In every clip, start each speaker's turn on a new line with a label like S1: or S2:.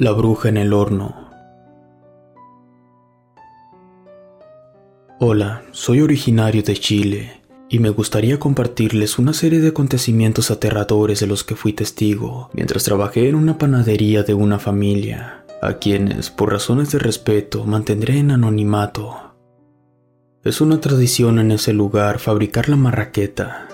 S1: La bruja en el horno. Hola, soy originario de Chile y me gustaría compartirles una serie de acontecimientos aterradores de los que fui testigo mientras trabajé en una panadería de una familia, a quienes, por razones de respeto, mantendré en anonimato. Es una tradición en ese lugar fabricar la marraqueta.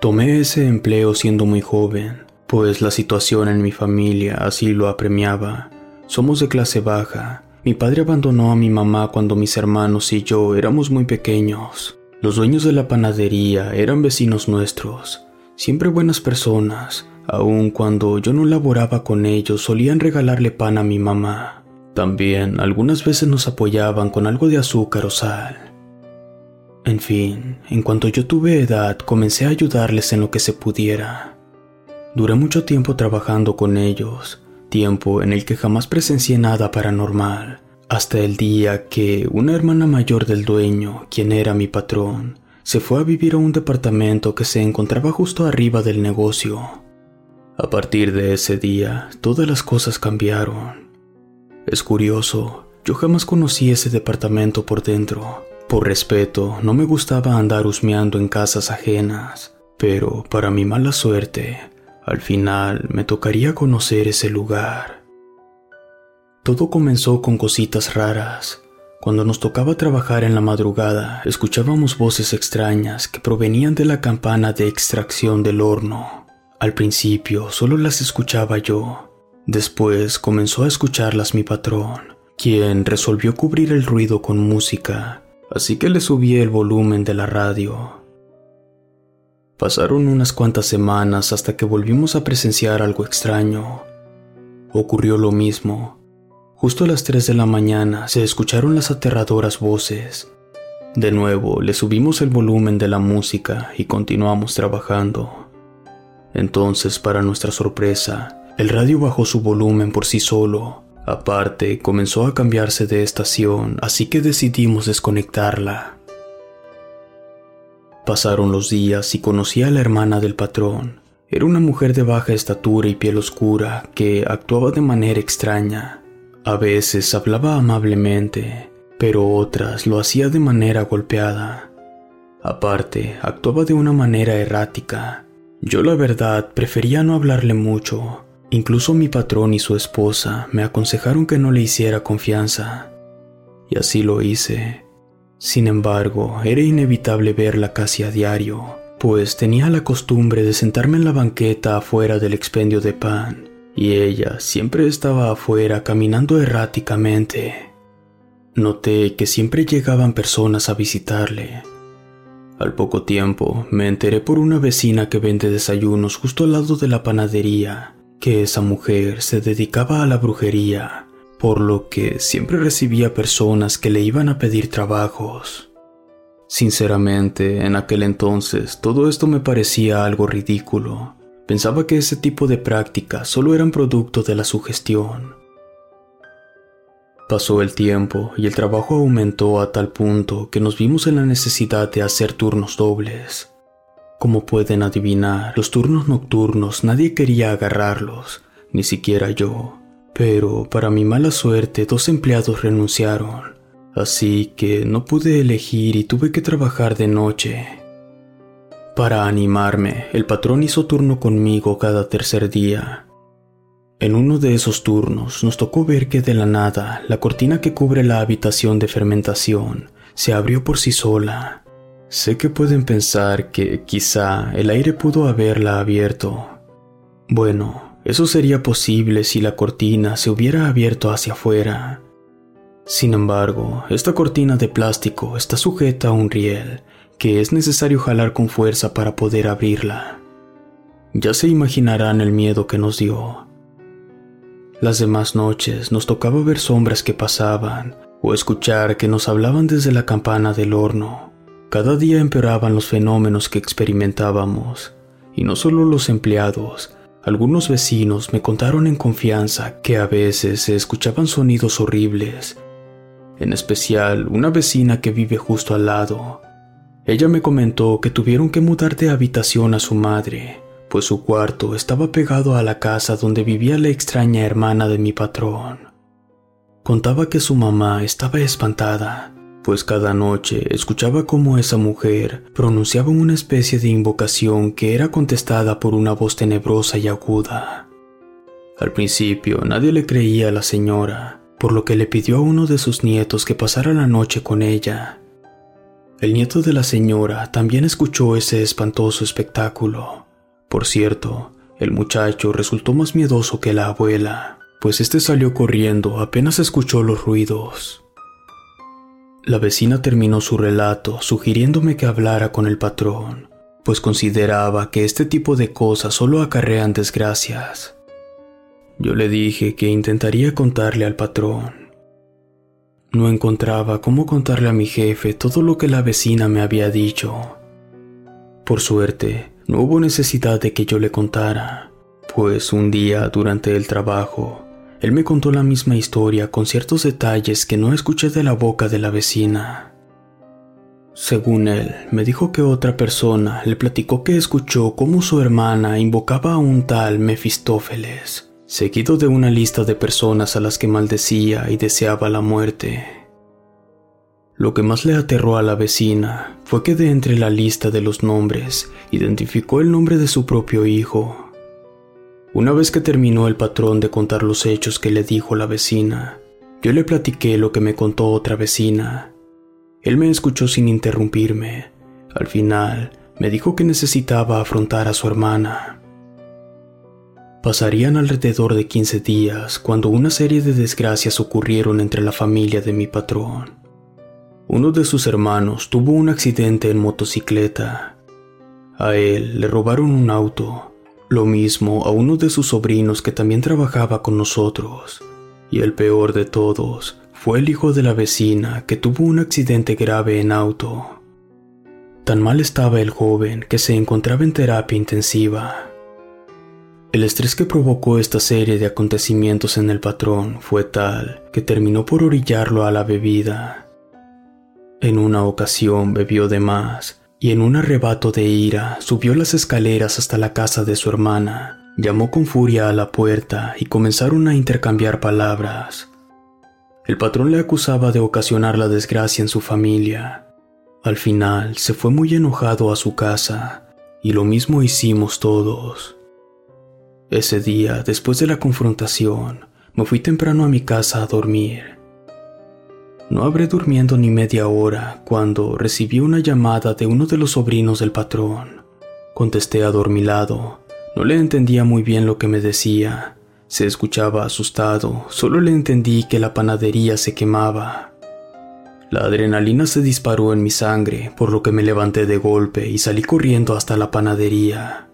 S1: Tomé ese empleo siendo muy joven, pues la situación en mi familia así lo apremiaba. Somos de clase baja. Mi padre abandonó a mi mamá cuando mis hermanos y yo éramos muy pequeños. Los dueños de la panadería eran vecinos nuestros, siempre buenas personas, aun cuando yo no laboraba con ellos solían regalarle pan a mi mamá. También algunas veces nos apoyaban con algo de azúcar o sal. En fin, en cuanto yo tuve edad comencé a ayudarles en lo que se pudiera. Duré mucho tiempo trabajando con ellos, tiempo en el que jamás presencié nada paranormal, hasta el día que una hermana mayor del dueño, quien era mi patrón, se fue a vivir a un departamento que se encontraba justo arriba del negocio. A partir de ese día, todas las cosas cambiaron. Es curioso, yo jamás conocí ese departamento por dentro. Por respeto, no me gustaba andar husmeando en casas ajenas, pero para mi mala suerte, al final me tocaría conocer ese lugar. Todo comenzó con cositas raras. Cuando nos tocaba trabajar en la madrugada, escuchábamos voces extrañas que provenían de la campana de extracción del horno. Al principio solo las escuchaba yo. Después comenzó a escucharlas mi patrón, quien resolvió cubrir el ruido con música, así que le subí el volumen de la radio. Pasaron unas cuantas semanas hasta que volvimos a presenciar algo extraño. Ocurrió lo mismo. Justo a las 3 de la mañana se escucharon las aterradoras voces. De nuevo le subimos el volumen de la música y continuamos trabajando. Entonces, para nuestra sorpresa, el radio bajó su volumen por sí solo. Aparte, comenzó a cambiarse de estación, así que decidimos desconectarla. Pasaron los días y conocí a la hermana del patrón. Era una mujer de baja estatura y piel oscura que actuaba de manera extraña. A veces hablaba amablemente, pero otras lo hacía de manera golpeada. Aparte, actuaba de una manera errática. Yo la verdad prefería no hablarle mucho. Incluso mi patrón y su esposa me aconsejaron que no le hiciera confianza. Y así lo hice. Sin embargo, era inevitable verla casi a diario, pues tenía la costumbre de sentarme en la banqueta afuera del expendio de pan, y ella siempre estaba afuera caminando erráticamente. Noté que siempre llegaban personas a visitarle. Al poco tiempo me enteré por una vecina que vende desayunos justo al lado de la panadería, que esa mujer se dedicaba a la brujería por lo que siempre recibía personas que le iban a pedir trabajos. Sinceramente, en aquel entonces todo esto me parecía algo ridículo, Pensaba que ese tipo de prácticas solo eran producto de la sugestión. Pasó el tiempo y el trabajo aumentó a tal punto que nos vimos en la necesidad de hacer turnos dobles. Como pueden adivinar, los turnos nocturnos nadie quería agarrarlos, ni siquiera yo. Pero para mi mala suerte dos empleados renunciaron, así que no pude elegir y tuve que trabajar de noche. Para animarme, el patrón hizo turno conmigo cada tercer día. En uno de esos turnos nos tocó ver que de la nada la cortina que cubre la habitación de fermentación se abrió por sí sola. Sé que pueden pensar que quizá el aire pudo haberla abierto. Bueno, eso sería posible si la cortina se hubiera abierto hacia afuera. Sin embargo, esta cortina de plástico está sujeta a un riel que es necesario jalar con fuerza para poder abrirla. Ya se imaginarán el miedo que nos dio. Las demás noches nos tocaba ver sombras que pasaban o escuchar que nos hablaban desde la campana del horno. Cada día empeoraban los fenómenos que experimentábamos, y no solo los empleados, algunos vecinos me contaron en confianza que a veces se escuchaban sonidos horribles, en especial una vecina que vive justo al lado. Ella me comentó que tuvieron que mudar de habitación a su madre, pues su cuarto estaba pegado a la casa donde vivía la extraña hermana de mi patrón. Contaba que su mamá estaba espantada, pues cada noche escuchaba cómo esa mujer pronunciaba una especie de invocación que era contestada por una voz tenebrosa y aguda. Al principio nadie le creía a la señora, por lo que le pidió a uno de sus nietos que pasara la noche con ella. El nieto de la señora también escuchó ese espantoso espectáculo. Por cierto, el muchacho resultó más miedoso que la abuela, pues este salió corriendo apenas escuchó los ruidos. La vecina terminó su relato sugiriéndome que hablara con el patrón, pues consideraba que este tipo de cosas solo acarrean desgracias. Yo le dije que intentaría contarle al patrón. No encontraba cómo contarle a mi jefe todo lo que la vecina me había dicho. Por suerte, no hubo necesidad de que yo le contara, pues un día durante el trabajo él me contó la misma historia con ciertos detalles que no escuché de la boca de la vecina. Según él, me dijo que otra persona le platicó que escuchó cómo su hermana invocaba a un tal Mefistófeles, seguido de una lista de personas a las que maldecía y deseaba la muerte. Lo que más le aterró a la vecina fue que de entre la lista de los nombres identificó el nombre de su propio hijo, una vez que terminó el patrón de contar los hechos que le dijo la vecina, yo le platiqué lo que me contó otra vecina. Él me escuchó sin interrumpirme. Al final, me dijo que necesitaba afrontar a su hermana. Pasarían alrededor de 15 días cuando una serie de desgracias ocurrieron entre la familia de mi patrón. Uno de sus hermanos tuvo un accidente en motocicleta. A él le robaron un auto lo mismo a uno de sus sobrinos que también trabajaba con nosotros. Y el peor de todos fue el hijo de la vecina que tuvo un accidente grave en auto. Tan mal estaba el joven que se encontraba en terapia intensiva. El estrés que provocó esta serie de acontecimientos en el patrón fue tal que terminó por orillarlo a la bebida. En una ocasión bebió de más y en un arrebato de ira subió las escaleras hasta la casa de su hermana, llamó con furia a la puerta y comenzaron a intercambiar palabras. El patrón le acusaba de ocasionar la desgracia en su familia. Al final se fue muy enojado a su casa y lo mismo hicimos todos. Ese día, después de la confrontación, me fui temprano a mi casa a dormir. No habré durmiendo ni media hora cuando recibí una llamada de uno de los sobrinos del patrón. Contesté adormilado. No le entendía muy bien lo que me decía. Se escuchaba asustado. Solo le entendí que la panadería se quemaba. La adrenalina se disparó en mi sangre, por lo que me levanté de golpe y salí corriendo hasta la panadería.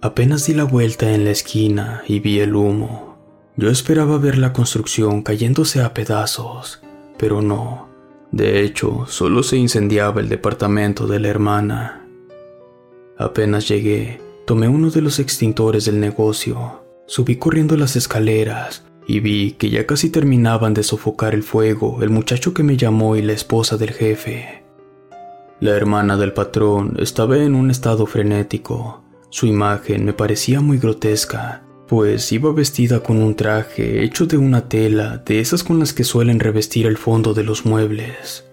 S1: Apenas di la vuelta en la esquina y vi el humo. Yo esperaba ver la construcción cayéndose a pedazos, pero no. De hecho, solo se incendiaba el departamento de la hermana. Apenas llegué, Tomé uno de los extintores del negocio, subí corriendo las escaleras y vi que ya casi terminaban de sofocar el fuego el muchacho que me llamó y la esposa del jefe. La hermana del patrón estaba en un estado frenético. Su imagen me parecía muy grotesca, pues iba vestida con un traje hecho de una tela de esas con las que suelen revestir el fondo de los muebles.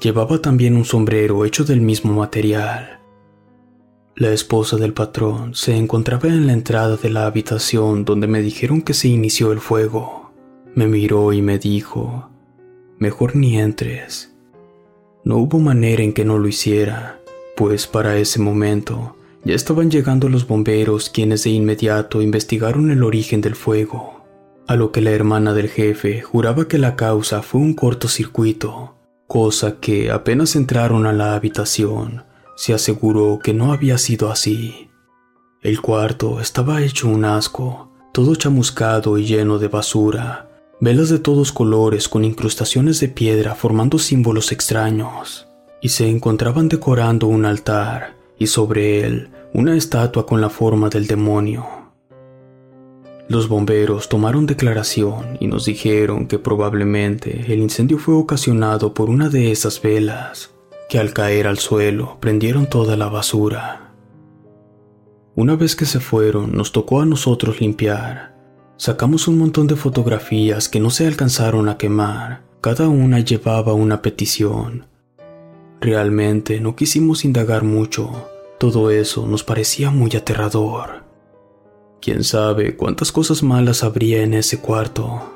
S1: Llevaba también un sombrero hecho del mismo material. La esposa del patrón se encontraba en la entrada de la habitación donde me dijeron que se inició el fuego. Me miró y me dijo, mejor ni entres. No hubo manera en que no lo hiciera, pues para ese momento ya estaban llegando los bomberos quienes de inmediato investigaron el origen del fuego, a lo que la hermana del jefe juraba que la causa fue un cortocircuito cosa que apenas entraron a la habitación, se aseguró que no había sido así. El cuarto estaba hecho un asco, todo chamuscado y lleno de basura, velas de todos colores con incrustaciones de piedra formando símbolos extraños, y se encontraban decorando un altar y sobre él una estatua con la forma del demonio. Los bomberos tomaron declaración y nos dijeron que probablemente el incendio fue ocasionado por una de esas velas, que al caer al suelo prendieron toda la basura. Una vez que se fueron, nos tocó a nosotros limpiar. Sacamos un montón de fotografías que no se alcanzaron a quemar. Cada una llevaba una petición. Realmente no quisimos indagar mucho. Todo eso nos parecía muy aterrador. Quién sabe cuántas cosas malas habría en ese cuarto.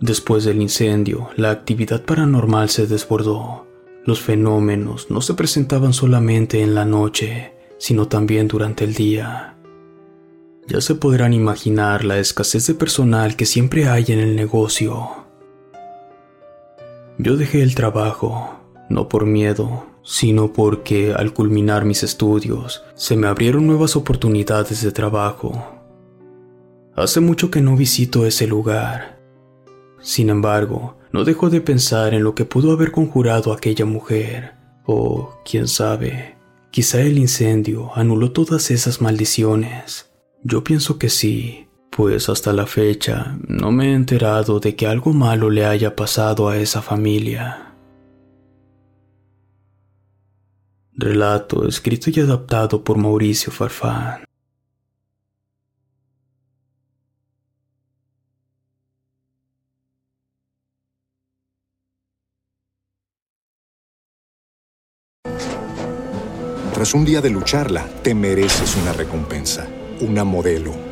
S1: Después del incendio, la actividad paranormal se desbordó. Los fenómenos no se presentaban solamente en la noche, sino también durante el día. Ya se podrán imaginar la escasez de personal que siempre hay en el negocio. Yo dejé el trabajo, no por miedo, sino porque al culminar mis estudios se me abrieron nuevas oportunidades de trabajo. Hace mucho que no visito ese lugar. Sin embargo, no dejo de pensar en lo que pudo haber conjurado aquella mujer, o, quién sabe, quizá el incendio anuló todas esas maldiciones. Yo pienso que sí, pues hasta la fecha no me he enterado de que algo malo le haya pasado a esa familia. Relato escrito y adaptado por Mauricio Farfán.
S2: Tras un día de lucharla, te mereces una recompensa, una modelo,